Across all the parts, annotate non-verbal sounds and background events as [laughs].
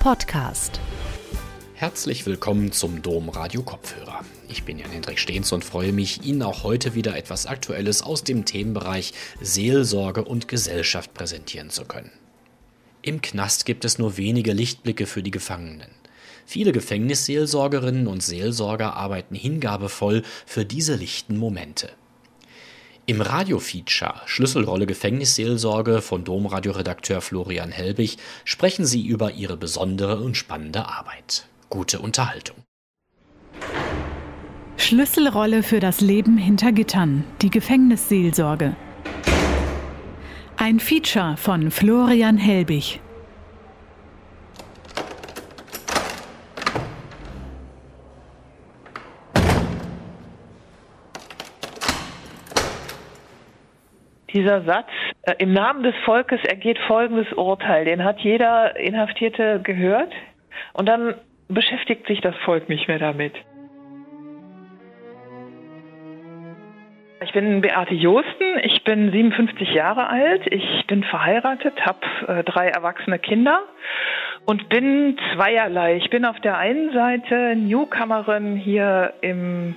Podcast. Herzlich willkommen zum Dom Radio Kopfhörer. Ich bin Jan-Hendrik Stehns und freue mich, Ihnen auch heute wieder etwas Aktuelles aus dem Themenbereich Seelsorge und Gesellschaft präsentieren zu können. Im Knast gibt es nur wenige Lichtblicke für die Gefangenen. Viele Gefängnisseelsorgerinnen und Seelsorger arbeiten hingabevoll für diese lichten Momente. Im Radiofeature Schlüsselrolle Gefängnisseelsorge von Domradioredakteur Florian Helbig sprechen sie über ihre besondere und spannende Arbeit. Gute Unterhaltung. Schlüsselrolle für das Leben hinter Gittern, die Gefängnisseelsorge. Ein Feature von Florian Helbig. Dieser Satz, äh, im Namen des Volkes ergeht folgendes Urteil, den hat jeder Inhaftierte gehört und dann beschäftigt sich das Volk nicht mehr damit. Ich bin Beate Josten, ich bin 57 Jahre alt, ich bin verheiratet, habe äh, drei erwachsene Kinder und bin zweierlei. Ich bin auf der einen Seite Newcomerin hier im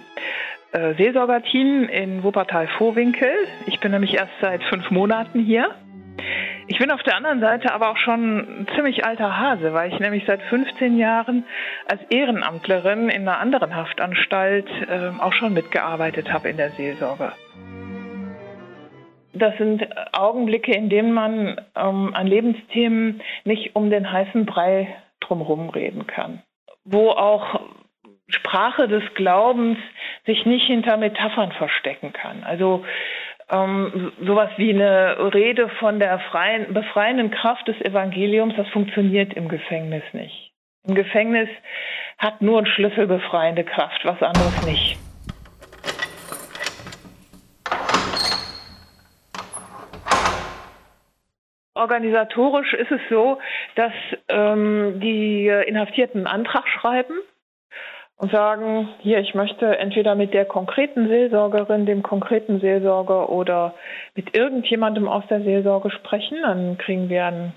äh, Seelsorgerteam in Wuppertal-Vorwinkel. Ich bin nämlich erst seit fünf Monaten hier. Ich bin auf der anderen Seite aber auch schon ein ziemlich alter Hase, weil ich nämlich seit 15 Jahren als Ehrenamtlerin in einer anderen Haftanstalt äh, auch schon mitgearbeitet habe in der Seelsorge. Das sind Augenblicke, in denen man ähm, an Lebensthemen nicht um den heißen Brei drumherum reden kann. Wo auch Sprache des Glaubens sich nicht hinter Metaphern verstecken kann. Also ähm, sowas wie eine Rede von der freien, befreienden Kraft des Evangeliums, das funktioniert im Gefängnis nicht. Im Gefängnis hat nur ein Schlüssel befreiende Kraft, was anderes nicht. Organisatorisch ist es so, dass ähm, die Inhaftierten einen Antrag schreiben und sagen, hier, ich möchte entweder mit der konkreten Seelsorgerin, dem konkreten Seelsorger oder mit irgendjemandem aus der Seelsorge sprechen. Dann kriegen wir einen,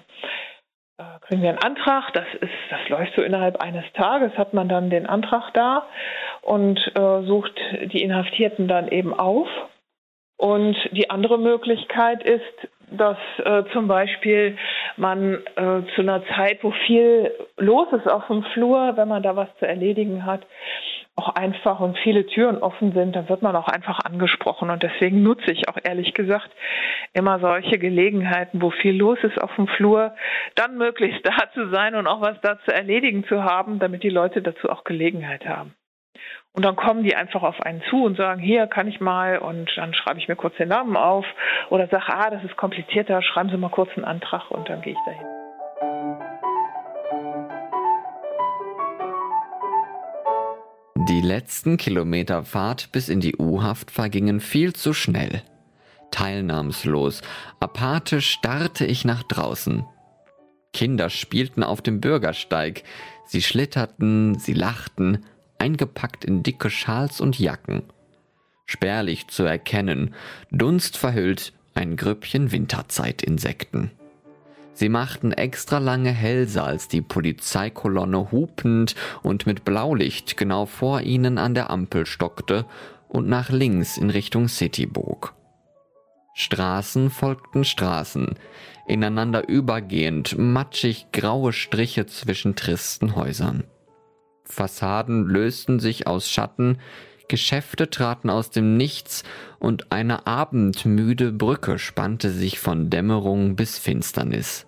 äh, kriegen wir einen Antrag. Das ist, das läuft so innerhalb eines Tages, hat man dann den Antrag da und äh, sucht die Inhaftierten dann eben auf. Und die andere Möglichkeit ist, dass äh, zum Beispiel man äh, zu einer Zeit, wo viel los ist auf dem Flur, wenn man da was zu erledigen hat, auch einfach und viele Türen offen sind, dann wird man auch einfach angesprochen. Und deswegen nutze ich auch ehrlich gesagt immer solche Gelegenheiten, wo viel los ist auf dem Flur, dann möglichst [laughs] da zu sein und auch was da zu erledigen zu haben, damit die Leute dazu auch Gelegenheit haben. Und dann kommen die einfach auf einen zu und sagen, hier kann ich mal und dann schreibe ich mir kurz den Namen auf oder sage, ah, das ist komplizierter, schreiben Sie mal kurz einen Antrag und dann gehe ich dahin. Die letzten Kilometer Fahrt bis in die U-Haft vergingen viel zu schnell. Teilnahmslos, apathisch starrte ich nach draußen. Kinder spielten auf dem Bürgersteig, sie schlitterten, sie lachten, eingepackt in dicke Schals und Jacken. Spärlich zu erkennen, Dunst verhüllt, ein Grüppchen Winterzeitinsekten. Sie machten extra lange Hälse, als die Polizeikolonne hupend und mit Blaulicht genau vor ihnen an der Ampel stockte und nach links in Richtung City bog. Straßen folgten Straßen, ineinander übergehend, matschig graue Striche zwischen tristen Häusern. Fassaden lösten sich aus Schatten, Geschäfte traten aus dem Nichts und eine abendmüde Brücke spannte sich von Dämmerung bis Finsternis.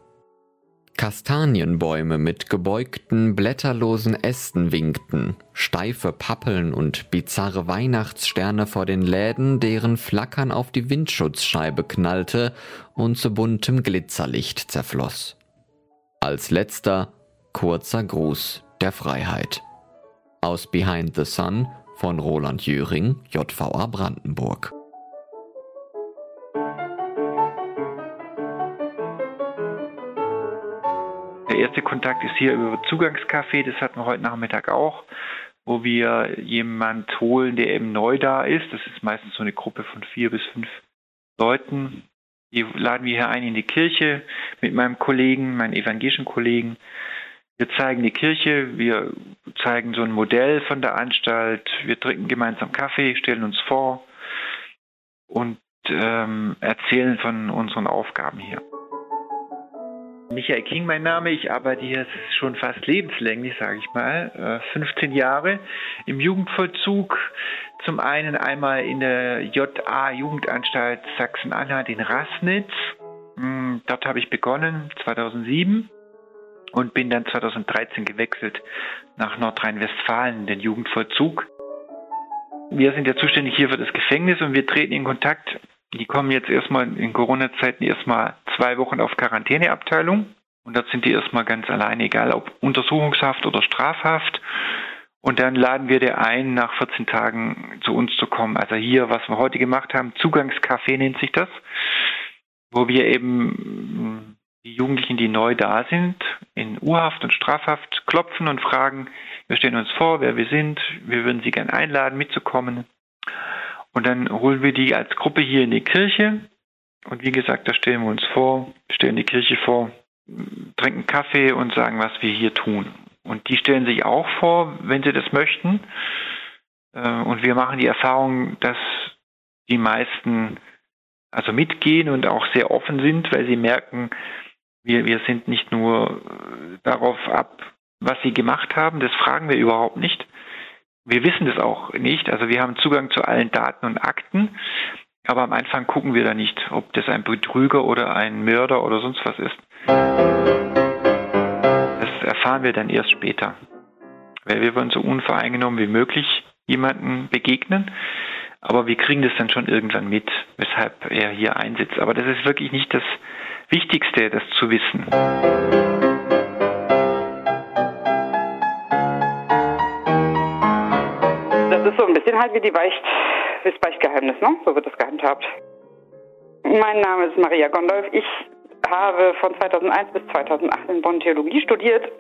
Kastanienbäume mit gebeugten, blätterlosen Ästen winkten, steife Pappeln und bizarre Weihnachtssterne vor den Läden, deren Flackern auf die Windschutzscheibe knallte und zu buntem Glitzerlicht zerfloss. Als letzter kurzer Gruß der Freiheit aus Behind the Sun von Roland Jöring, JVA Brandenburg. Der erste Kontakt ist hier über Zugangscafé, das hatten wir heute Nachmittag auch, wo wir jemand holen, der eben neu da ist. Das ist meistens so eine Gruppe von vier bis fünf Leuten. Die laden wir hier ein in die Kirche mit meinem Kollegen, meinen evangelischen Kollegen. Wir zeigen die Kirche, wir zeigen so ein Modell von der Anstalt, wir trinken gemeinsam Kaffee, stellen uns vor und ähm, erzählen von unseren Aufgaben hier. Michael King mein Name, ich arbeite hier schon fast lebenslänglich, sage ich mal, 15 äh, Jahre im Jugendvollzug. Zum einen einmal in der JA Jugendanstalt Sachsen-Anhalt in Rassnitz. Hm, dort habe ich begonnen 2007 und bin dann 2013 gewechselt nach Nordrhein-Westfalen, den Jugendvollzug. Wir sind ja zuständig hier für das Gefängnis und wir treten in Kontakt. Die kommen jetzt erstmal in Corona-Zeiten erstmal zwei Wochen auf Quarantäneabteilung. Und dort sind die erstmal ganz alleine, egal ob Untersuchungshaft oder Strafhaft. Und dann laden wir dir ein, nach 14 Tagen zu uns zu kommen. Also hier, was wir heute gemacht haben, Zugangscafé nennt sich das, wo wir eben die Jugendlichen, die neu da sind, in Urhaft und Strafhaft klopfen und fragen, wir stellen uns vor, wer wir sind, wir würden sie gern einladen, mitzukommen. Und dann holen wir die als Gruppe hier in die Kirche. Und wie gesagt, da stellen wir uns vor, stellen die Kirche vor, trinken Kaffee und sagen, was wir hier tun. Und die stellen sich auch vor, wenn sie das möchten. Äh, und wir machen die Erfahrung, dass die meisten also mitgehen und auch sehr offen sind, weil sie merken, wir, wir sind nicht nur äh, darauf ab, was sie gemacht haben, das fragen wir überhaupt nicht. Wir wissen das auch nicht. Also wir haben Zugang zu allen Daten und Akten, aber am Anfang gucken wir da nicht, ob das ein Betrüger oder ein Mörder oder sonst was ist. Das erfahren wir dann erst später. Weil wir wollen so unvoreingenommen wie möglich jemanden begegnen. Aber wir kriegen das dann schon irgendwann mit, weshalb er hier einsitzt. Aber das ist wirklich nicht das Wichtigste, das zu wissen. Das ist so ein bisschen halt wie die Beicht, das Beichtgeheimnis, ne? So wird das gehandhabt. Mein Name ist Maria Gondolf. Ich habe von 2001 bis 2008 in Bonn Theologie studiert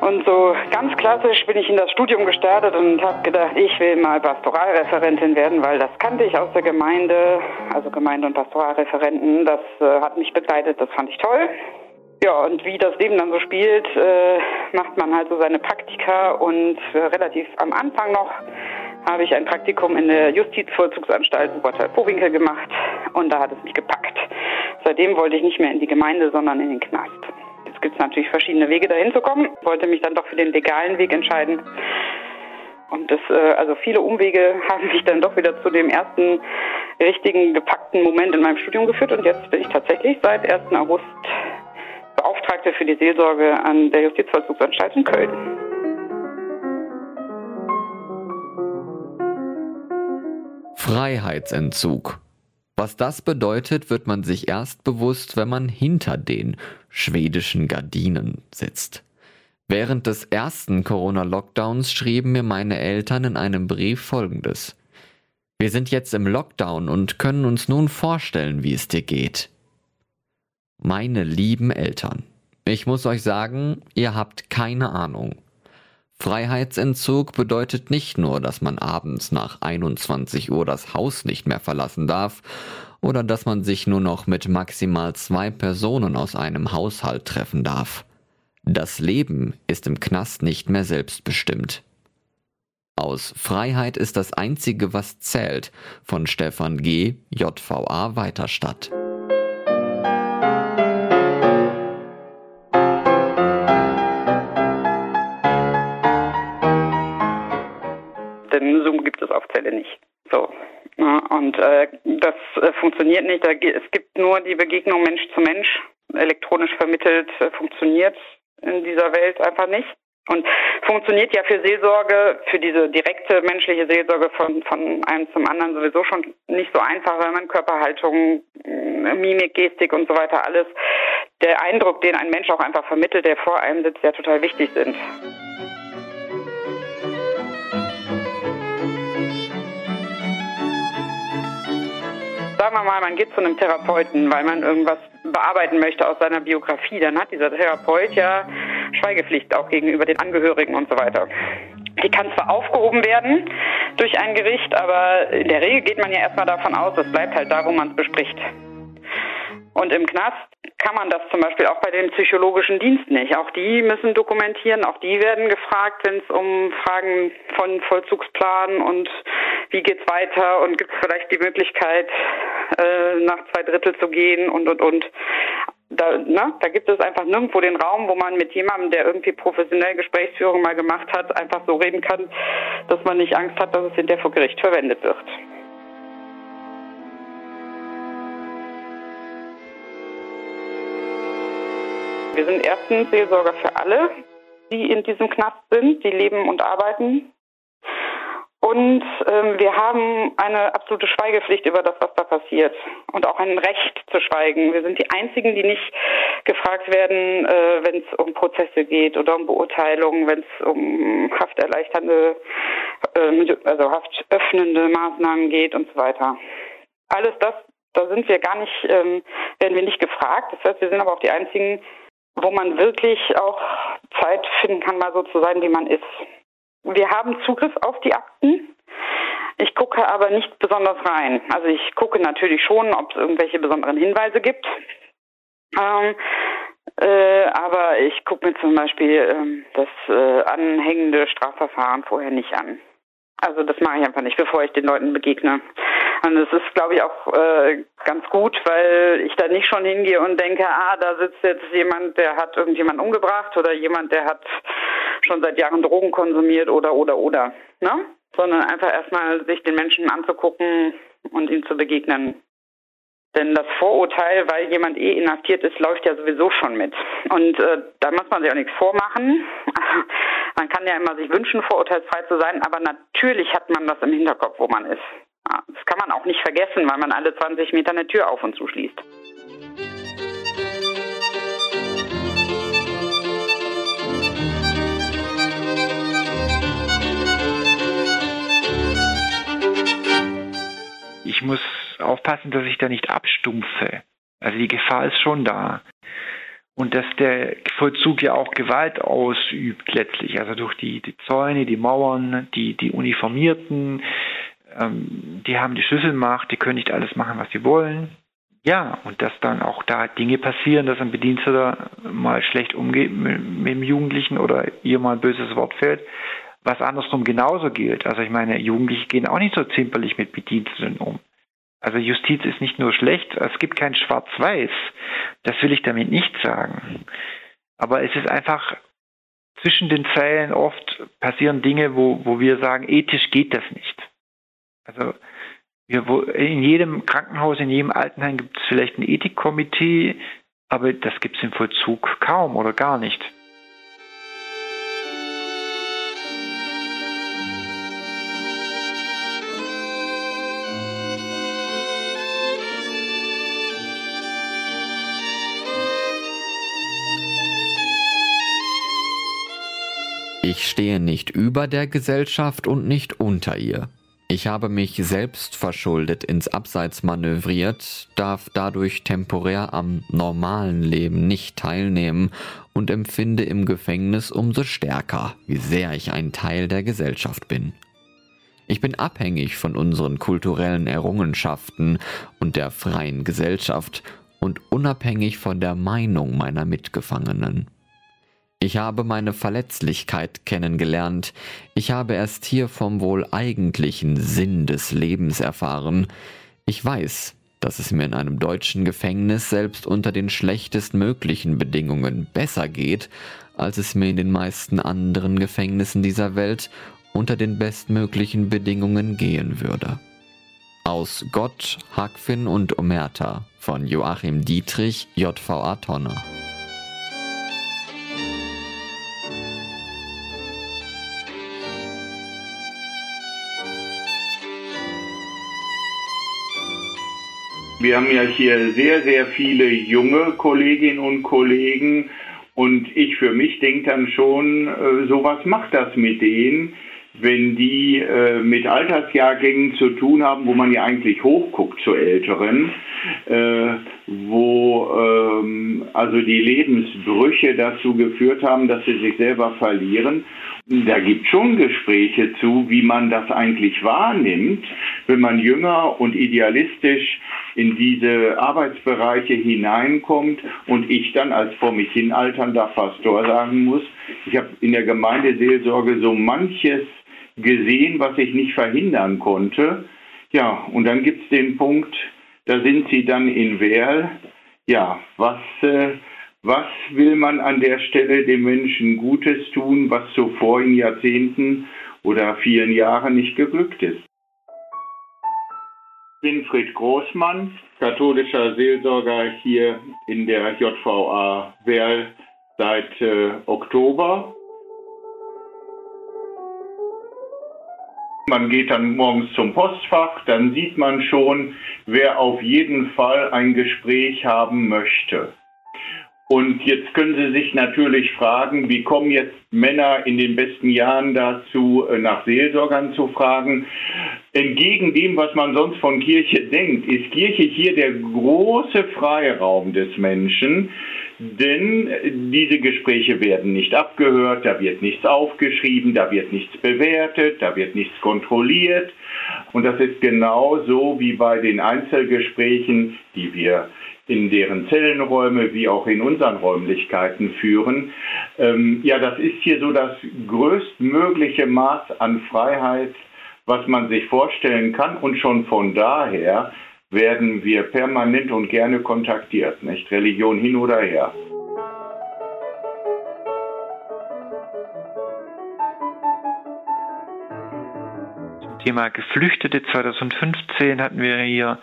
und so ganz klassisch bin ich in das Studium gestartet und habe gedacht, ich will mal Pastoralreferentin werden, weil das kannte ich aus der Gemeinde, also Gemeinde- und Pastoralreferenten. Das äh, hat mich begleitet, das fand ich toll. Ja, und wie das Leben dann so spielt, äh, macht man halt so seine Praktika und äh, relativ am Anfang noch habe ich ein Praktikum in der Justizvollzugsanstalt Wuppertal-Powinkel gemacht und da hat es mich gepackt. Seitdem wollte ich nicht mehr in die Gemeinde, sondern in den Knast. Jetzt gibt es natürlich verschiedene Wege dahin zu kommen. Ich wollte mich dann doch für den legalen Weg entscheiden. Und das, äh, also viele Umwege [laughs] haben mich dann doch wieder zu dem ersten richtigen gepackten Moment in meinem Studium geführt. Und jetzt bin ich tatsächlich seit 1. August Beauftragte für die Seelsorge an der Justizvollzugsanstalt in Köln. Freiheitsentzug. Was das bedeutet, wird man sich erst bewusst, wenn man hinter den schwedischen Gardinen sitzt. Während des ersten Corona-Lockdowns schrieben mir meine Eltern in einem Brief folgendes. Wir sind jetzt im Lockdown und können uns nun vorstellen, wie es dir geht. Meine lieben Eltern, ich muss euch sagen, ihr habt keine Ahnung. Freiheitsentzug bedeutet nicht nur, dass man abends nach 21 Uhr das Haus nicht mehr verlassen darf oder dass man sich nur noch mit maximal zwei Personen aus einem Haushalt treffen darf. Das Leben ist im Knast nicht mehr selbstbestimmt. Aus Freiheit ist das Einzige, was zählt von Stefan G. JVA Weiterstadt. Fälle nicht. So. Und äh, das äh, funktioniert nicht. es gibt nur die Begegnung Mensch zu Mensch. Elektronisch vermittelt äh, funktioniert in dieser Welt einfach nicht. Und funktioniert ja für Seelsorge, für diese direkte menschliche Seelsorge von, von einem zum anderen sowieso schon nicht so einfach, weil man Körperhaltung, Mimik, Gestik und so weiter alles, der Eindruck, den ein Mensch auch einfach vermittelt, der vor einem sitzt, ja total wichtig sind. Sagen wir mal, man geht zu einem Therapeuten, weil man irgendwas bearbeiten möchte aus seiner Biografie, dann hat dieser Therapeut ja Schweigepflicht auch gegenüber den Angehörigen und so weiter. Die kann zwar aufgehoben werden durch ein Gericht, aber in der Regel geht man ja erstmal davon aus, es bleibt halt da, wo man es bespricht. Und im Knast kann man das zum Beispiel auch bei den psychologischen Diensten nicht. Auch die müssen dokumentieren, auch die werden gefragt, wenn es um Fragen von Vollzugsplan und wie geht's weiter und gibt es vielleicht die Möglichkeit, nach zwei Drittel zu gehen und und und. Da, ne, da gibt es einfach nirgendwo den Raum, wo man mit jemandem, der irgendwie professionell Gesprächsführung mal gemacht hat, einfach so reden kann, dass man nicht Angst hat, dass es hinterher vor Gericht verwendet wird. Wir sind erstens Seelsorger für alle, die in diesem Knast sind, die leben und arbeiten. Und ähm, wir haben eine absolute Schweigepflicht über das, was da passiert. Und auch ein Recht zu schweigen. Wir sind die Einzigen, die nicht gefragt werden, äh, wenn es um Prozesse geht oder um Beurteilungen, wenn es um hafterleichternde, äh, also haftöffnende Maßnahmen geht und so weiter. Alles das, da sind wir gar nicht, ähm, werden wir nicht gefragt. Das heißt, wir sind aber auch die Einzigen, wo man wirklich auch Zeit finden kann, mal so zu sein, wie man ist. Wir haben Zugriff auf die Akten. Ich gucke aber nicht besonders rein. Also ich gucke natürlich schon, ob es irgendwelche besonderen Hinweise gibt. Ähm, äh, aber ich gucke mir zum Beispiel ähm, das äh, anhängende Strafverfahren vorher nicht an. Also das mache ich einfach nicht, bevor ich den Leuten begegne. Und es ist, glaube ich, auch äh, ganz gut, weil ich da nicht schon hingehe und denke, ah, da sitzt jetzt jemand, der hat irgendjemand umgebracht oder jemand, der hat schon seit Jahren Drogen konsumiert oder oder oder. Ne? Sondern einfach erstmal sich den Menschen anzugucken und ihm zu begegnen. Denn das Vorurteil, weil jemand eh inhaftiert ist, läuft ja sowieso schon mit. Und äh, da muss man sich auch nichts vormachen. [laughs] man kann ja immer sich wünschen, vorurteilsfrei zu sein, aber natürlich hat man das im Hinterkopf, wo man ist. Das kann man auch nicht vergessen, weil man alle 20 Meter eine Tür auf und zuschließt. Ich muss aufpassen, dass ich da nicht abstumpfe. Also die Gefahr ist schon da. Und dass der Vollzug ja auch Gewalt ausübt letztlich, also durch die, die Zäune, die Mauern, die, die Uniformierten, ähm, die haben die Schlüsselmacht, die können nicht alles machen, was sie wollen. Ja, und dass dann auch da Dinge passieren, dass ein Bediensteter mal schlecht umgeht mit, mit dem Jugendlichen oder ihr mal ein böses Wort fällt, was andersrum genauso gilt. Also ich meine, Jugendliche gehen auch nicht so zimperlich mit Bediensteten um. Also Justiz ist nicht nur schlecht, es gibt kein Schwarz-Weiß. Das will ich damit nicht sagen. Aber es ist einfach zwischen den Zeilen oft passieren Dinge, wo, wo wir sagen, ethisch geht das nicht. Also wir, in jedem Krankenhaus, in jedem Altenheim gibt es vielleicht ein Ethikkomitee, aber das gibt es im Vollzug kaum oder gar nicht. Ich stehe nicht über der Gesellschaft und nicht unter ihr. Ich habe mich selbst verschuldet ins Abseits manövriert, darf dadurch temporär am normalen Leben nicht teilnehmen und empfinde im Gefängnis umso stärker, wie sehr ich ein Teil der Gesellschaft bin. Ich bin abhängig von unseren kulturellen Errungenschaften und der freien Gesellschaft und unabhängig von der Meinung meiner Mitgefangenen. Ich habe meine Verletzlichkeit kennengelernt, ich habe erst hier vom wohl eigentlichen Sinn des Lebens erfahren. Ich weiß, dass es mir in einem deutschen Gefängnis selbst unter den schlechtestmöglichen Bedingungen besser geht, als es mir in den meisten anderen Gefängnissen dieser Welt unter den bestmöglichen Bedingungen gehen würde. Aus Gott, Hackfin und Omerta von Joachim Dietrich, JVA Tonner. Wir haben ja hier sehr, sehr viele junge Kolleginnen und Kollegen. Und ich für mich denke dann schon, äh, so was macht das mit denen, wenn die äh, mit Altersjahrgängen zu tun haben, wo man ja eigentlich hochguckt zu Älteren, äh, wo ähm, also die Lebensbrüche dazu geführt haben, dass sie sich selber verlieren. Da gibt schon Gespräche zu, wie man das eigentlich wahrnimmt, wenn man jünger und idealistisch in diese Arbeitsbereiche hineinkommt und ich dann als vor mich hin alternder Pastor sagen muss, ich habe in der Gemeindeseelsorge so manches gesehen, was ich nicht verhindern konnte. Ja, und dann gibt es den Punkt, da sind sie dann in Werl. Ja, was, äh, was will man an der Stelle den Menschen Gutes tun, was zuvor in Jahrzehnten oder vielen Jahren nicht geglückt ist? Winfried Großmann, katholischer Seelsorger hier in der JVA Werl seit äh, Oktober. Man geht dann morgens zum Postfach, dann sieht man schon, wer auf jeden Fall ein Gespräch haben möchte. Und jetzt können Sie sich natürlich fragen, wie kommen jetzt Männer in den besten Jahren dazu, äh, nach Seelsorgern zu fragen? Entgegen dem, was man sonst von Kirche denkt, ist Kirche hier der große Freiraum des Menschen, denn diese Gespräche werden nicht abgehört, da wird nichts aufgeschrieben, da wird nichts bewertet, da wird nichts kontrolliert. Und das ist genauso wie bei den Einzelgesprächen, die wir in deren Zellenräume wie auch in unseren Räumlichkeiten führen. Ähm, ja, das ist hier so das größtmögliche Maß an Freiheit, was man sich vorstellen kann. Und schon von daher werden wir permanent und gerne kontaktiert, nicht? Religion hin oder her. Zum Thema Geflüchtete 2015 hatten wir hier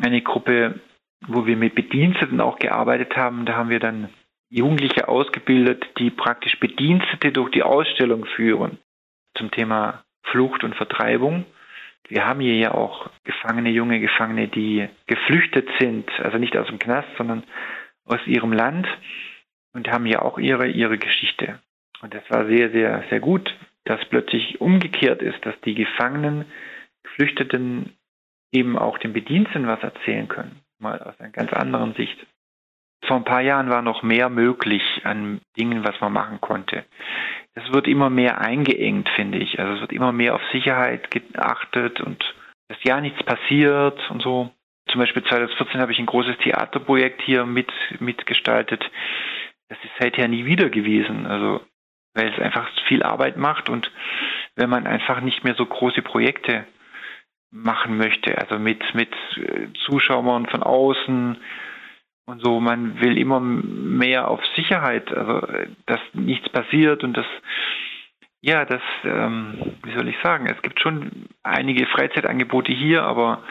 eine Gruppe wo wir mit Bediensteten auch gearbeitet haben. Da haben wir dann Jugendliche ausgebildet, die praktisch Bedienstete durch die Ausstellung führen zum Thema Flucht und Vertreibung. Wir haben hier ja auch Gefangene, junge Gefangene, die geflüchtet sind, also nicht aus dem Knast, sondern aus ihrem Land und haben ja auch ihre, ihre Geschichte. Und das war sehr, sehr, sehr gut, dass plötzlich umgekehrt ist, dass die Gefangenen, Geflüchteten eben auch den Bediensteten was erzählen können mal aus einer ganz anderen Sicht. Vor ein paar Jahren war noch mehr möglich an Dingen, was man machen konnte. Es wird immer mehr eingeengt, finde ich. Also es wird immer mehr auf Sicherheit geachtet und dass ja nichts passiert und so. Zum Beispiel 2014 habe ich ein großes Theaterprojekt hier mit, mitgestaltet. Das ist seither nie wieder gewesen. Also, weil es einfach viel Arbeit macht und wenn man einfach nicht mehr so große Projekte machen möchte. Also mit, mit äh, Zuschauern von außen und so. Man will immer mehr auf Sicherheit, also dass nichts passiert und das, ja, das, ähm, wie soll ich sagen, es gibt schon einige Freizeitangebote hier, aber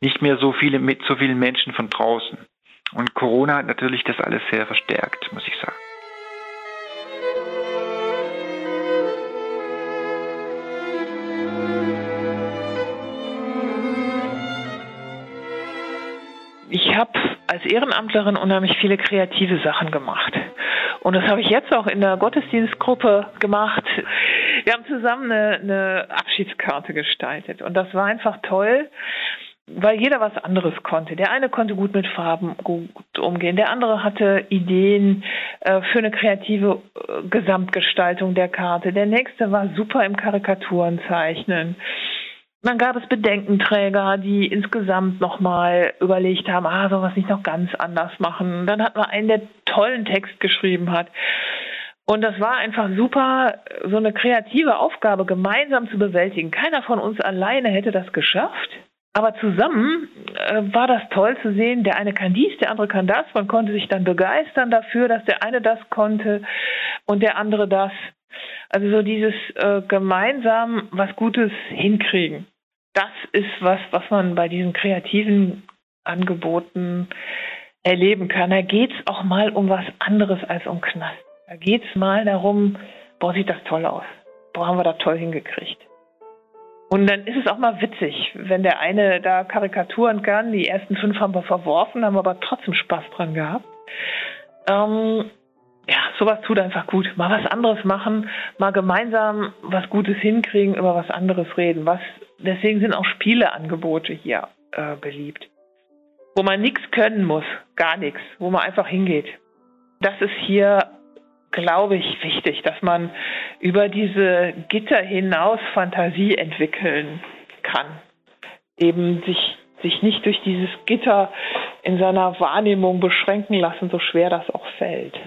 nicht mehr so viele mit so vielen Menschen von draußen. Und Corona hat natürlich das alles sehr verstärkt, muss ich sagen. Als Ehrenamtlerin unheimlich viele kreative Sachen gemacht. Und das habe ich jetzt auch in der Gottesdienstgruppe gemacht. Wir haben zusammen eine, eine Abschiedskarte gestaltet. Und das war einfach toll, weil jeder was anderes konnte. Der eine konnte gut mit Farben gut umgehen, der andere hatte Ideen äh, für eine kreative äh, Gesamtgestaltung der Karte, der nächste war super im Karikaturen zeichnen. Dann gab es Bedenkenträger, die insgesamt nochmal überlegt haben, ah, wir es nicht noch ganz anders machen? Dann hat man einen, der tollen Text geschrieben hat. Und das war einfach super, so eine kreative Aufgabe gemeinsam zu bewältigen. Keiner von uns alleine hätte das geschafft. Aber zusammen äh, war das toll zu sehen, der eine kann dies, der andere kann das. Man konnte sich dann begeistern dafür, dass der eine das konnte und der andere das. Also so dieses äh, gemeinsam was Gutes hinkriegen. Das ist was, was man bei diesen kreativen Angeboten erleben kann. Da geht es auch mal um was anderes als um Knast. Da geht es mal darum, boah, sieht das toll aus. Boah, haben wir das toll hingekriegt. Und dann ist es auch mal witzig, wenn der eine da Karikaturen kann. Die ersten fünf haben wir verworfen, haben aber trotzdem Spaß dran gehabt. Ähm, ja, sowas tut einfach gut. Mal was anderes machen, mal gemeinsam was Gutes hinkriegen, über was anderes reden. Was, deswegen sind auch Spieleangebote hier äh, beliebt. Wo man nichts können muss, gar nichts, wo man einfach hingeht. Das ist hier, glaube ich, wichtig, dass man über diese Gitter hinaus Fantasie entwickeln kann. Eben sich sich nicht durch dieses Gitter in seiner Wahrnehmung beschränken lassen, so schwer das auch fällt.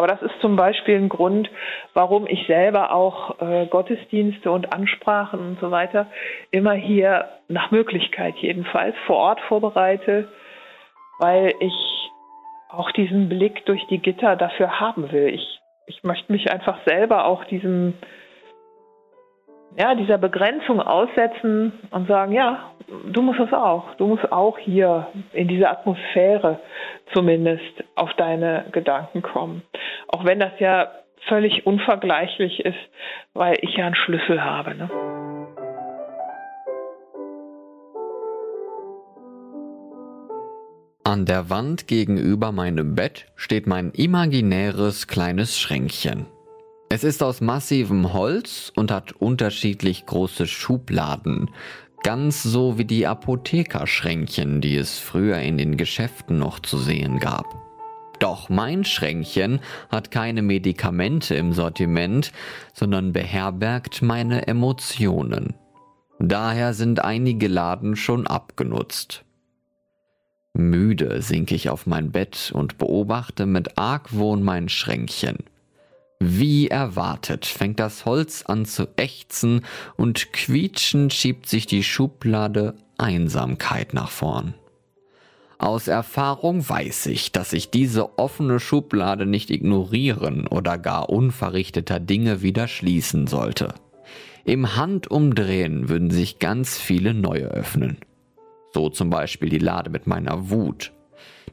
Aber das ist zum Beispiel ein Grund, warum ich selber auch äh, Gottesdienste und Ansprachen und so weiter immer hier nach Möglichkeit jedenfalls vor Ort vorbereite, weil ich auch diesen Blick durch die Gitter dafür haben will. Ich, ich möchte mich einfach selber auch diesem ja, dieser Begrenzung aussetzen und sagen, ja, du musst es auch. Du musst auch hier in diese Atmosphäre zumindest auf deine Gedanken kommen. Auch wenn das ja völlig unvergleichlich ist, weil ich ja einen Schlüssel habe. Ne? An der Wand gegenüber meinem Bett steht mein imaginäres kleines Schränkchen. Es ist aus massivem Holz und hat unterschiedlich große Schubladen, ganz so wie die Apothekerschränkchen, die es früher in den Geschäften noch zu sehen gab. Doch mein Schränkchen hat keine Medikamente im Sortiment, sondern beherbergt meine Emotionen. Daher sind einige Laden schon abgenutzt. Müde sink ich auf mein Bett und beobachte mit Argwohn mein Schränkchen. Wie erwartet fängt das Holz an zu ächzen und quietschend schiebt sich die Schublade Einsamkeit nach vorn. Aus Erfahrung weiß ich, dass ich diese offene Schublade nicht ignorieren oder gar unverrichteter Dinge wieder schließen sollte. Im Handumdrehen würden sich ganz viele neue öffnen. So zum Beispiel die Lade mit meiner Wut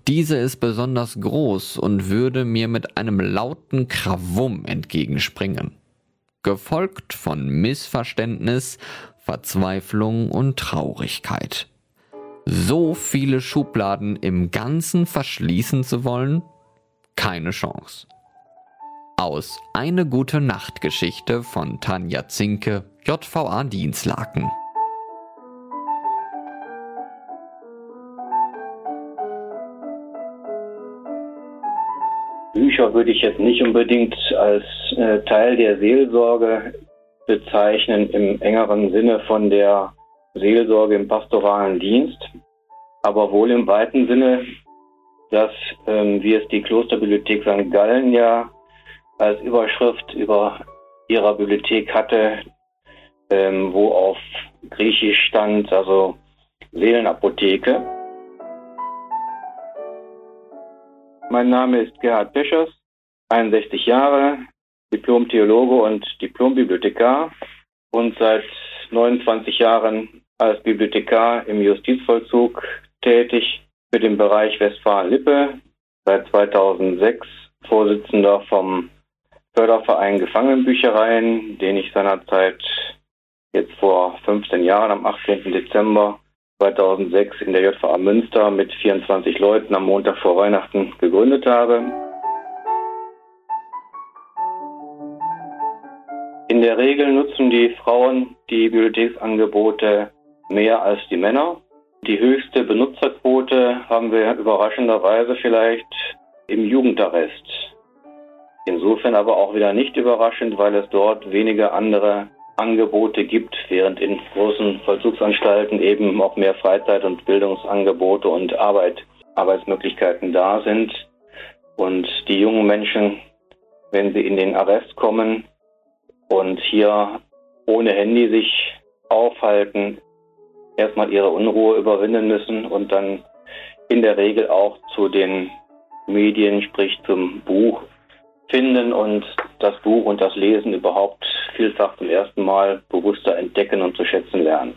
diese ist besonders groß und würde mir mit einem lauten Krawum entgegenspringen. Gefolgt von Missverständnis, Verzweiflung und Traurigkeit. So viele Schubladen im Ganzen verschließen zu wollen? Keine Chance. Aus Eine gute Nachtgeschichte von Tanja Zinke, JVA Dienstlaken. Bücher würde ich jetzt nicht unbedingt als äh, Teil der Seelsorge bezeichnen im engeren Sinne von der Seelsorge im pastoralen Dienst, aber wohl im weiten Sinne, dass, ähm, wie es die Klosterbibliothek St. Gallen ja als Überschrift über ihrer Bibliothek hatte, ähm, wo auf Griechisch stand, also Seelenapotheke. Mein Name ist Gerhard Peschers, 61 Jahre, Diplom-Theologe und Diplom-Bibliothekar und seit 29 Jahren als Bibliothekar im Justizvollzug tätig für den Bereich Westfalen-Lippe, seit 2006 Vorsitzender vom Förderverein Gefangenenbüchereien, den ich seinerzeit jetzt vor 15 Jahren am 18. Dezember 2006 in der JVA Münster mit 24 Leuten am Montag vor Weihnachten gegründet habe. In der Regel nutzen die Frauen die Bibliotheksangebote mehr als die Männer. Die höchste Benutzerquote haben wir überraschenderweise vielleicht im Jugendarrest. Insofern aber auch wieder nicht überraschend, weil es dort weniger andere Angebote gibt, während in großen Vollzugsanstalten eben auch mehr Freizeit- und Bildungsangebote und Arbeit, Arbeitsmöglichkeiten da sind. Und die jungen Menschen, wenn sie in den Arrest kommen und hier ohne Handy sich aufhalten, erstmal ihre Unruhe überwinden müssen und dann in der Regel auch zu den Medien, sprich zum Buch finden und das Buch und das Lesen überhaupt vielfach zum ersten Mal bewusster entdecken und zu schätzen lernen.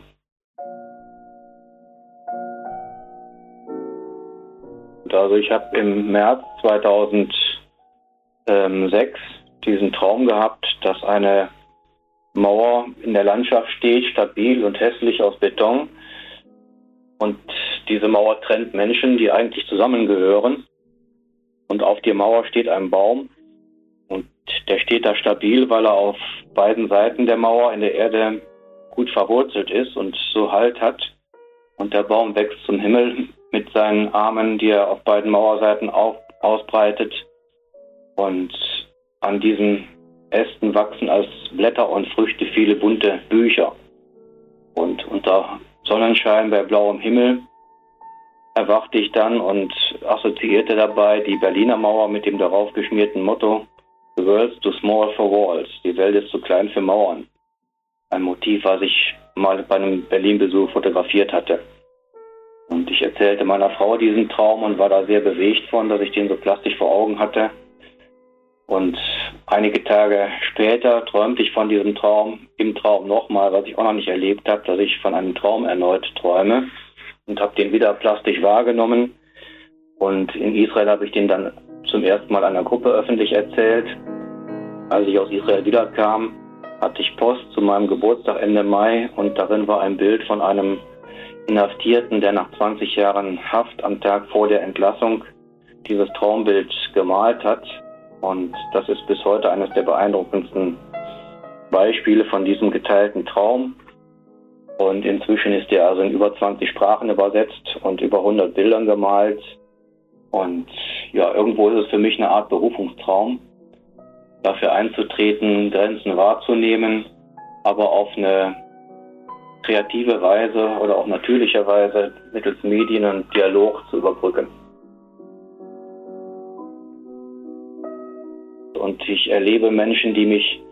Also ich habe im März 2006 diesen Traum gehabt, dass eine Mauer in der Landschaft steht, stabil und hässlich aus Beton. Und diese Mauer trennt Menschen, die eigentlich zusammengehören. Und auf der Mauer steht ein Baum, der steht da stabil, weil er auf beiden Seiten der Mauer in der Erde gut verwurzelt ist und so Halt hat. Und der Baum wächst zum Himmel mit seinen Armen, die er auf beiden Mauerseiten auf, ausbreitet. Und an diesen Ästen wachsen als Blätter und Früchte viele bunte Bücher. Und unter Sonnenschein bei blauem Himmel erwachte ich dann und assoziierte dabei die Berliner Mauer mit dem darauf geschmierten Motto The world's too small for walls. Die Welt ist zu klein für Mauern. Ein Motiv, was ich mal bei einem Berlin-Besuch fotografiert hatte. Und ich erzählte meiner Frau diesen Traum und war da sehr bewegt von, dass ich den so plastisch vor Augen hatte. Und einige Tage später träumte ich von diesem Traum, im Traum nochmal, was ich auch noch nicht erlebt habe, dass ich von einem Traum erneut träume und habe den wieder plastisch wahrgenommen. Und in Israel habe ich den dann zum ersten Mal einer Gruppe öffentlich erzählt. Als ich aus Israel wiederkam, hatte ich Post zu meinem Geburtstag Ende Mai und darin war ein Bild von einem Inhaftierten, der nach 20 Jahren Haft am Tag vor der Entlassung dieses Traumbild gemalt hat. Und das ist bis heute eines der beeindruckendsten Beispiele von diesem geteilten Traum. Und inzwischen ist er also in über 20 Sprachen übersetzt und über 100 Bildern gemalt. Und ja, irgendwo ist es für mich eine Art Berufungstraum, dafür einzutreten, Grenzen wahrzunehmen, aber auf eine kreative Weise oder auch natürliche Weise mittels Medien und Dialog zu überbrücken. Und ich erlebe Menschen, die mich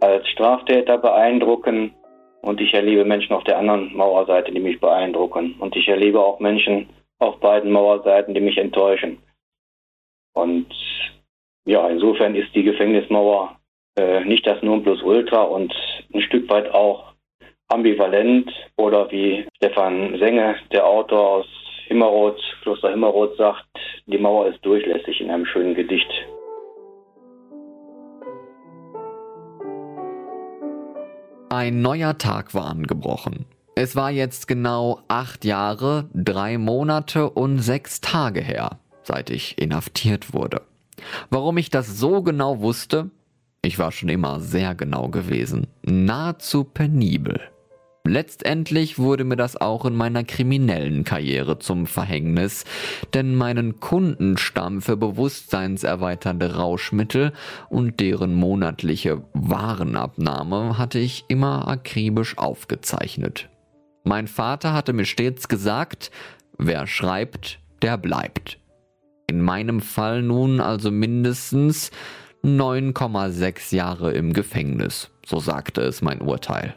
als Straftäter beeindrucken, und ich erlebe Menschen auf der anderen Mauerseite, die mich beeindrucken. Und ich erlebe auch Menschen auf beiden Mauerseiten, die mich enttäuschen. Und ja, insofern ist die Gefängnismauer äh, nicht das Nonplusultra und ein Stück weit auch ambivalent oder wie Stefan Senge, der Autor aus Himmeroth, Kloster Himmeroth sagt, die Mauer ist durchlässig in einem schönen Gedicht. Ein neuer Tag war angebrochen. Es war jetzt genau acht Jahre, drei Monate und sechs Tage her, seit ich inhaftiert wurde. Warum ich das so genau wusste? Ich war schon immer sehr genau gewesen, nahezu penibel. Letztendlich wurde mir das auch in meiner kriminellen Karriere zum Verhängnis, denn meinen Kundenstamm für bewusstseinserweiternde Rauschmittel und deren monatliche Warenabnahme hatte ich immer akribisch aufgezeichnet. Mein Vater hatte mir stets gesagt, wer schreibt, der bleibt. In meinem Fall nun also mindestens 9,6 Jahre im Gefängnis, so sagte es mein Urteil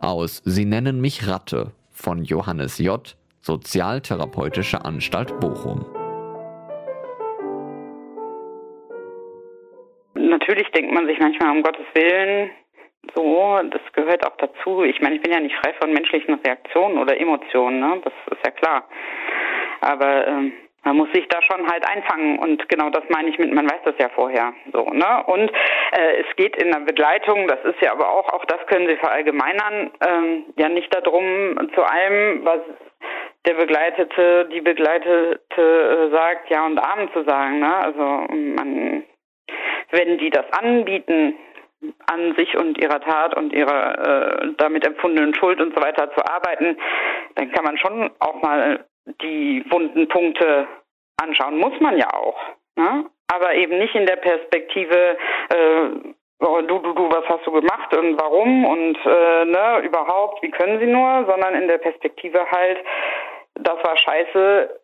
aus Sie nennen mich Ratte von Johannes J. Sozialtherapeutische Anstalt Bochum. Natürlich denkt man sich manchmal um Gottes Willen, so, das gehört auch dazu. Ich meine, ich bin ja nicht frei von menschlichen Reaktionen oder Emotionen, ne? das ist ja klar. Aber ähm, man muss sich da schon halt einfangen und genau das meine ich mit, man weiß das ja vorher so, ne? Und äh, es geht in der Begleitung, das ist ja aber auch, auch das können Sie verallgemeinern, ähm, ja nicht darum, zu allem, was der Begleitete, die Begleitete äh, sagt, Ja und Abend zu sagen, ne? Also man, wenn die das anbieten, an sich und ihrer Tat und ihrer äh, damit empfundenen Schuld und so weiter zu arbeiten, dann kann man schon auch mal die wunden Punkte anschauen. Muss man ja auch. Ne? Aber eben nicht in der Perspektive, äh, oh, du, du, du, was hast du gemacht und warum und äh, ne, überhaupt, wie können sie nur, sondern in der Perspektive halt, das war scheiße,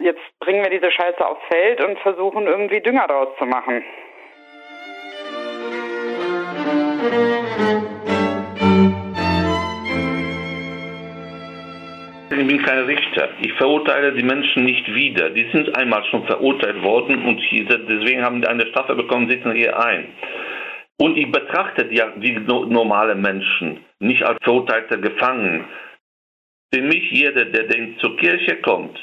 jetzt bringen wir diese Scheiße aufs Feld und versuchen irgendwie Dünger draus zu machen. Ich bin kein Richter. Ich verurteile die Menschen nicht wieder. Die sind einmal schon verurteilt worden und deswegen haben die eine Strafe bekommen, sitzen hier ein. Und ich betrachte die wie normale Menschen, nicht als verurteilte Gefangene. Für mich jeder, der zur Kirche kommt,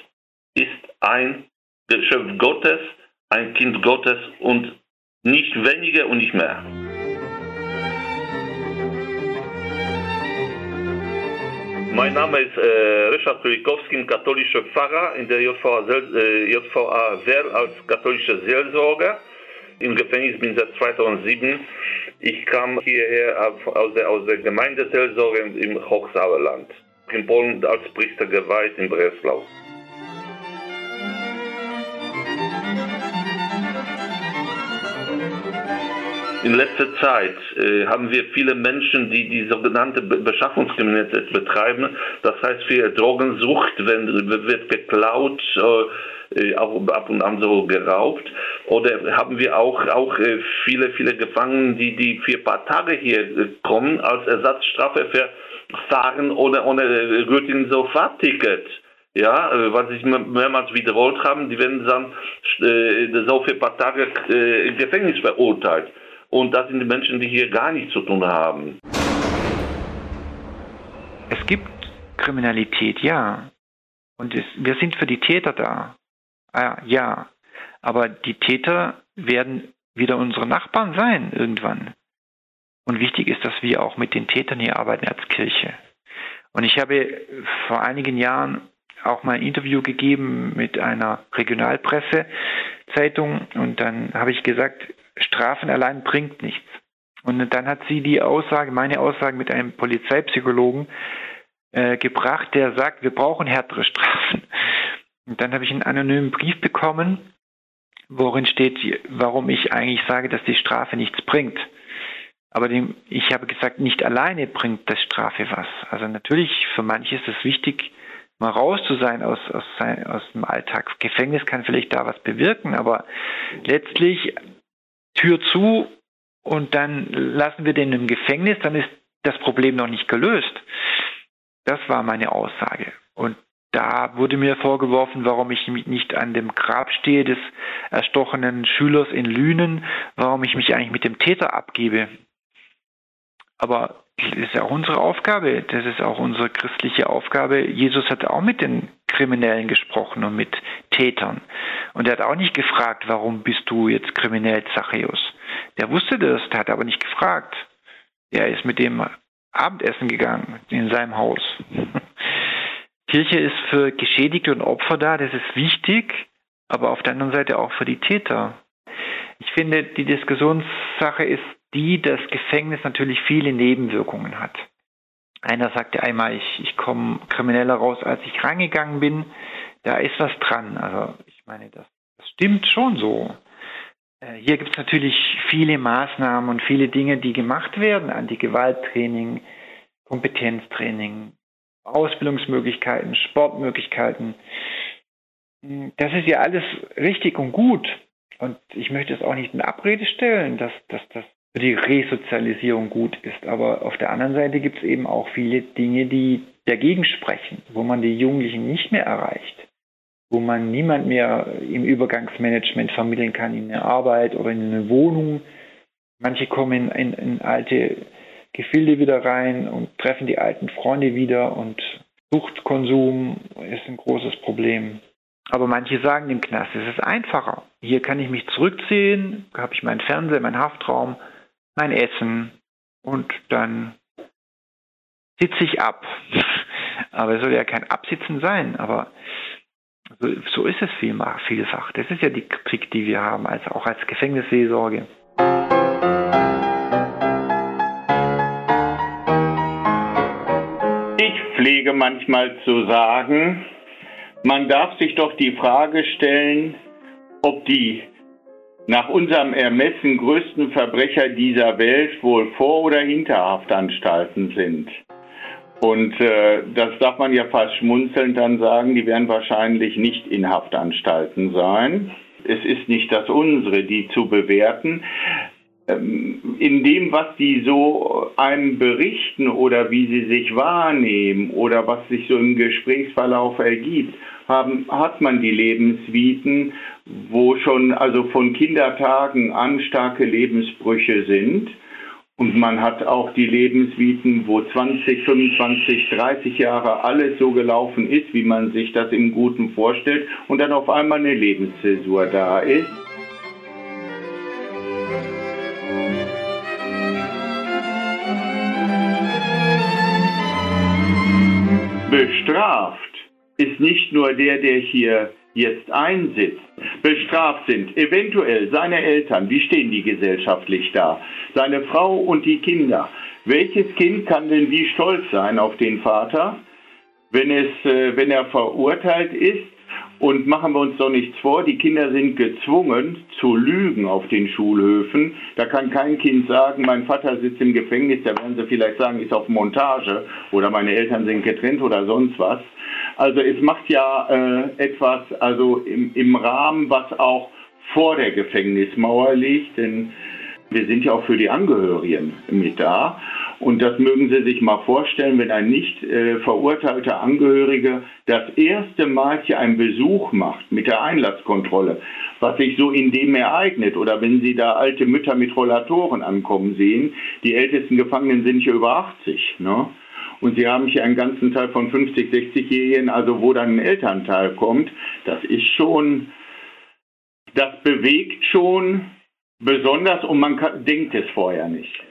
ist ein Geschöpf Gottes, ein Kind Gottes und nicht weniger und nicht mehr. Mein Name ist äh, Ryszard Kulikowski, katholischer Pfarrer in der JVA, äh, JVA Werl als katholischer Seelsorger. Im Gefängnis bin seit 2007. Ich kam hierher aus der, aus der Gemeindeseelsorge im Hochsauerland. In Polen als Priester geweiht in Breslau. In letzter Zeit äh, haben wir viele Menschen, die die sogenannte Beschaffungskriminalität betreiben. Das heißt, für Drogensucht wenn, wird geklaut, äh, auch ab und an so geraubt. Oder haben wir auch, auch äh, viele, viele Gefangene, die, die für ein paar Tage hier äh, kommen als Ersatzstrafe für Fahren ohne, ohne äh, gültigen Sofahrticket ja, äh, was sich mehrmals wiederholt haben, die werden dann äh, so für ein paar Tage äh, Gefängnis verurteilt. Und das sind die Menschen, die hier gar nichts zu tun haben. Es gibt Kriminalität, ja. Und es, wir sind für die Täter da. Ah, ja. Aber die Täter werden wieder unsere Nachbarn sein irgendwann. Und wichtig ist, dass wir auch mit den Tätern hier arbeiten als Kirche. Und ich habe vor einigen Jahren auch mal ein Interview gegeben mit einer Regionalpressezeitung und dann habe ich gesagt, Strafen allein bringt nichts. Und dann hat sie die Aussage, meine Aussage mit einem Polizeipsychologen äh, gebracht, der sagt, wir brauchen härtere Strafen. Und dann habe ich einen anonymen Brief bekommen, worin steht, warum ich eigentlich sage, dass die Strafe nichts bringt. Aber dem, ich habe gesagt, nicht alleine bringt das Strafe was. Also natürlich, für manche ist es wichtig, mal raus zu sein aus, aus, sein, aus dem Alltag. Gefängnis kann vielleicht da was bewirken, aber letztlich Tür zu und dann lassen wir den im Gefängnis, dann ist das Problem noch nicht gelöst. Das war meine Aussage. Und da wurde mir vorgeworfen, warum ich nicht an dem Grab stehe des erstochenen Schülers in Lünen, warum ich mich eigentlich mit dem Täter abgebe. Aber das ist auch unsere Aufgabe, das ist auch unsere christliche Aufgabe. Jesus hat auch mit den Kriminellen gesprochen und mit Tätern. Und er hat auch nicht gefragt, warum bist du jetzt kriminell, Zachäus? Der wusste das, der hat aber nicht gefragt. Er ist mit dem Abendessen gegangen in seinem Haus. [laughs] Kirche ist für Geschädigte und Opfer da, das ist wichtig, aber auf der anderen Seite auch für die Täter. Ich finde, die Diskussionssache ist die das Gefängnis natürlich viele Nebenwirkungen hat. Einer sagte einmal, ich, ich komme krimineller raus, als ich reingegangen bin. Da ist was dran. Also ich meine, das, das stimmt schon so. Äh, hier gibt es natürlich viele Maßnahmen und viele Dinge, die gemacht werden. Anti-Gewalttraining, Kompetenztraining, Ausbildungsmöglichkeiten, Sportmöglichkeiten. Das ist ja alles richtig und gut. Und ich möchte es auch nicht in Abrede stellen, dass, dass das für die Resozialisierung gut ist. Aber auf der anderen Seite gibt es eben auch viele Dinge, die dagegen sprechen, wo man die Jugendlichen nicht mehr erreicht, wo man niemand mehr im Übergangsmanagement vermitteln kann in eine Arbeit oder in eine Wohnung. Manche kommen in, in, in alte Gefilde wieder rein und treffen die alten Freunde wieder und Suchtkonsum ist ein großes Problem. Aber manche sagen im Knast, es ist einfacher. Hier kann ich mich zurückziehen, habe ich meinen Fernseher, meinen Haftraum mein Essen und dann sitze ich ab. aber es soll ja kein Absitzen sein, aber so, so ist es vielfach. Das ist ja die Kritik, die wir haben, als, auch als Gefängnisseelsorge. Ich pflege manchmal zu sagen, man darf sich doch die Frage stellen, ob die nach unserem Ermessen größten Verbrecher dieser Welt wohl Vor- oder Hinterhaftanstalten sind. Und äh, das darf man ja fast schmunzelnd dann sagen, die werden wahrscheinlich nicht in Haftanstalten sein. Es ist nicht das unsere, die zu bewerten. Ähm, in dem, was sie so einem berichten oder wie sie sich wahrnehmen oder was sich so im Gesprächsverlauf ergibt, haben, hat man die Lebensviten, wo schon also von Kindertagen an starke Lebensbrüche sind. Und man hat auch die Lebensviten, wo 20, 25, 30 Jahre alles so gelaufen ist, wie man sich das im Guten vorstellt, und dann auf einmal eine Lebenszäsur da ist. Bestraft ist nicht nur der, der hier jetzt einsitzt, bestraft sind, eventuell seine Eltern, wie stehen die gesellschaftlich da, seine Frau und die Kinder. Welches Kind kann denn wie stolz sein auf den Vater, wenn, es, äh, wenn er verurteilt ist Und machen wir uns doch nichts vor, die Kinder sind gezwungen zu lügen auf den Schulhöfen. Da kann kein Kind sagen, mein Vater sitzt im Gefängnis, da werden sie vielleicht sagen, ist auf Montage oder meine Eltern sind getrennt oder sonst was. Also es macht ja äh, etwas also im, im Rahmen, was auch vor der Gefängnismauer liegt, denn wir sind ja auch für die Angehörigen mit da. Und das mögen Sie sich mal vorstellen, wenn ein nicht äh, verurteilter Angehörige das erste Mal hier einen Besuch macht mit der Einlasskontrolle, was sich so in dem ereignet. Oder wenn Sie da alte Mütter mit Rollatoren ankommen sehen, die ältesten Gefangenen sind hier über 80. Ne? Und Sie haben hier einen ganzen Teil von 50, 60-Jährigen, also wo dann ein Elternteil kommt. Das ist schon, das bewegt schon besonders und man kann, denkt es vorher nicht.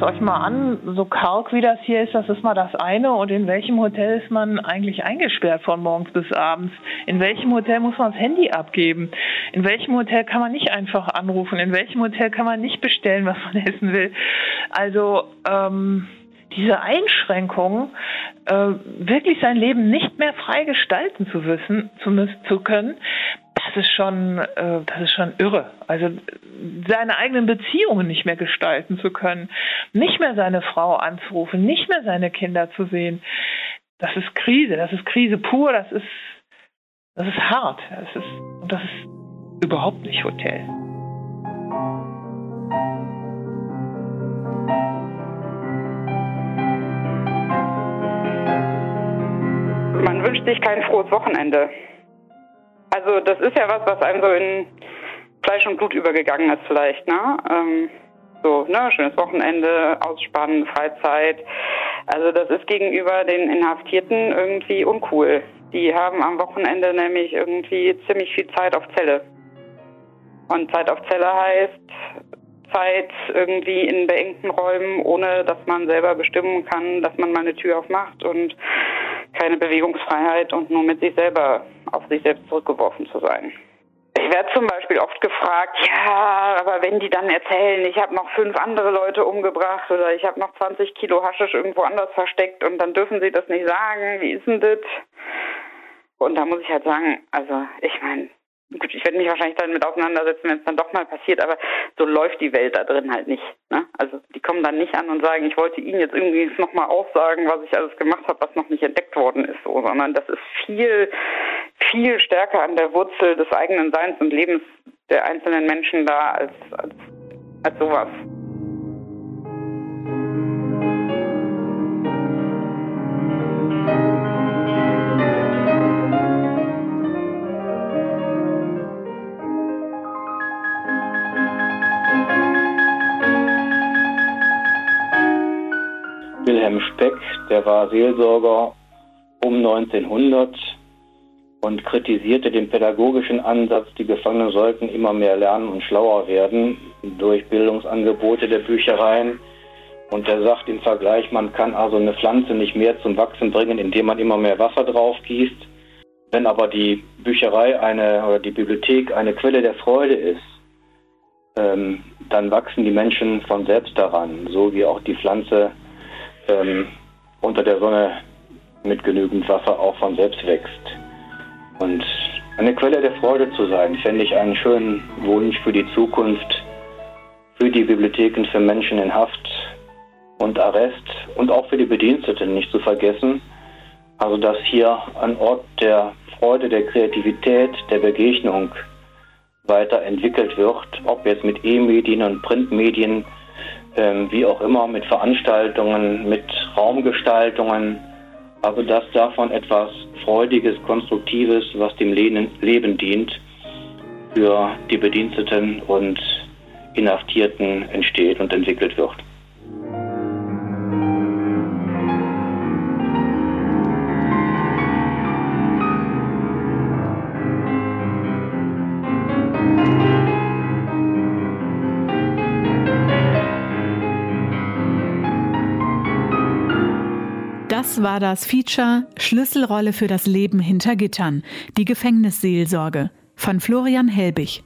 Es euch mal an, so karg wie das hier ist, das ist mal das eine. Und in welchem Hotel ist man eigentlich eingesperrt von morgens bis abends? In welchem Hotel muss man das Handy abgeben? In welchem Hotel kann man nicht einfach anrufen? In welchem Hotel kann man nicht bestellen, was man [laughs] essen will? Also ähm, diese Einschränkung, äh, wirklich sein Leben nicht mehr frei gestalten zu wissen, zu, zu können, das ist schon, äh, das ist schon irre. Also seine eigenen Beziehungen nicht mehr gestalten zu können, nicht mehr seine Frau anzurufen, nicht mehr seine Kinder zu sehen, das ist Krise, das ist Krise pur, das ist, das ist hart, das ist, und das ist überhaupt nicht Hotel. Man wünscht sich kein frohes Wochenende. Also das ist ja was, was einem so in Fleisch und Blut übergegangen ist vielleicht, ne? Ähm, so, ne, schönes Wochenende, Ausspannen, Freizeit. Also das ist gegenüber den Inhaftierten irgendwie uncool. Die haben am Wochenende nämlich irgendwie ziemlich viel Zeit auf Zelle. Und Zeit auf Zelle heißt Zeit irgendwie in beengten Räumen, ohne dass man selber bestimmen kann, dass man mal eine Tür aufmacht und keine Bewegungsfreiheit und nur mit sich selber auf sich selbst zurückgeworfen zu sein. Ich werde zum Beispiel oft gefragt, ja, aber wenn die dann erzählen, ich habe noch fünf andere Leute umgebracht oder ich habe noch 20 Kilo Haschisch irgendwo anders versteckt und dann dürfen sie das nicht sagen, wie ist denn das? Und da muss ich halt sagen, also ich meine, Gut, ich werde mich wahrscheinlich damit auseinandersetzen, wenn es dann doch mal passiert, aber so läuft die Welt da drin halt nicht. Ne? Also die kommen dann nicht an und sagen, ich wollte Ihnen jetzt irgendwie nochmal aussagen, was ich alles gemacht habe, was noch nicht entdeckt worden ist, so, sondern das ist viel, viel stärker an der Wurzel des eigenen Seins und Lebens der einzelnen Menschen da als, als, als sowas. Speck, der war Seelsorger um 1900 und kritisierte den pädagogischen Ansatz, die Gefangenen sollten immer mehr lernen und schlauer werden durch Bildungsangebote der Büchereien. Und er sagt im Vergleich, man kann also eine Pflanze nicht mehr zum Wachsen bringen, indem man immer mehr Wasser drauf gießt. Wenn aber die Bücherei eine oder die Bibliothek eine Quelle der Freude ist, ähm, dann wachsen die Menschen von selbst daran, so wie auch die Pflanze ähm, unter der Sonne mit genügend Wasser auch von selbst wächst. Und eine Quelle der Freude zu sein, fände ich einen schönen Wunsch für die Zukunft, für die Bibliotheken für Menschen in Haft und Arrest und auch für die Bediensteten nicht zu vergessen. Also dass hier ein Ort der Freude, der Kreativität, der Begegnung weiterentwickelt wird, ob jetzt mit E-Medien und Printmedien, wie auch immer, mit Veranstaltungen, mit Raumgestaltungen. Also dass davon etwas Freudiges, Konstruktives, was dem Leben dient, für die Bediensteten und Inhaftierten entsteht und entwickelt wird. Das war das Feature Schlüsselrolle für das Leben hinter Gittern, die Gefängnisseelsorge von Florian Helbig.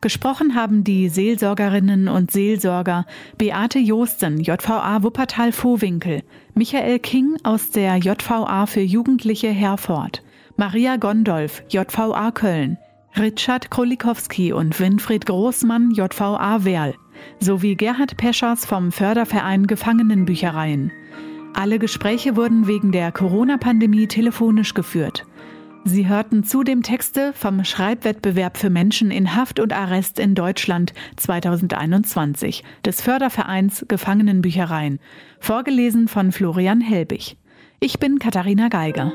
Gesprochen haben die Seelsorgerinnen und Seelsorger Beate Josten, JVA Wuppertal-Vohwinkel, Michael King aus der JVA für Jugendliche Herford, Maria Gondolf, JVA Köln, Richard Krolikowski und Winfried Großmann, JVA Werl, sowie Gerhard Peschers vom Förderverein Gefangenenbüchereien. Alle Gespräche wurden wegen der Corona-Pandemie telefonisch geführt. Sie hörten zudem Texte vom Schreibwettbewerb für Menschen in Haft und Arrest in Deutschland 2021 des Fördervereins Gefangenenbüchereien, vorgelesen von Florian Helbig. Ich bin Katharina Geiger.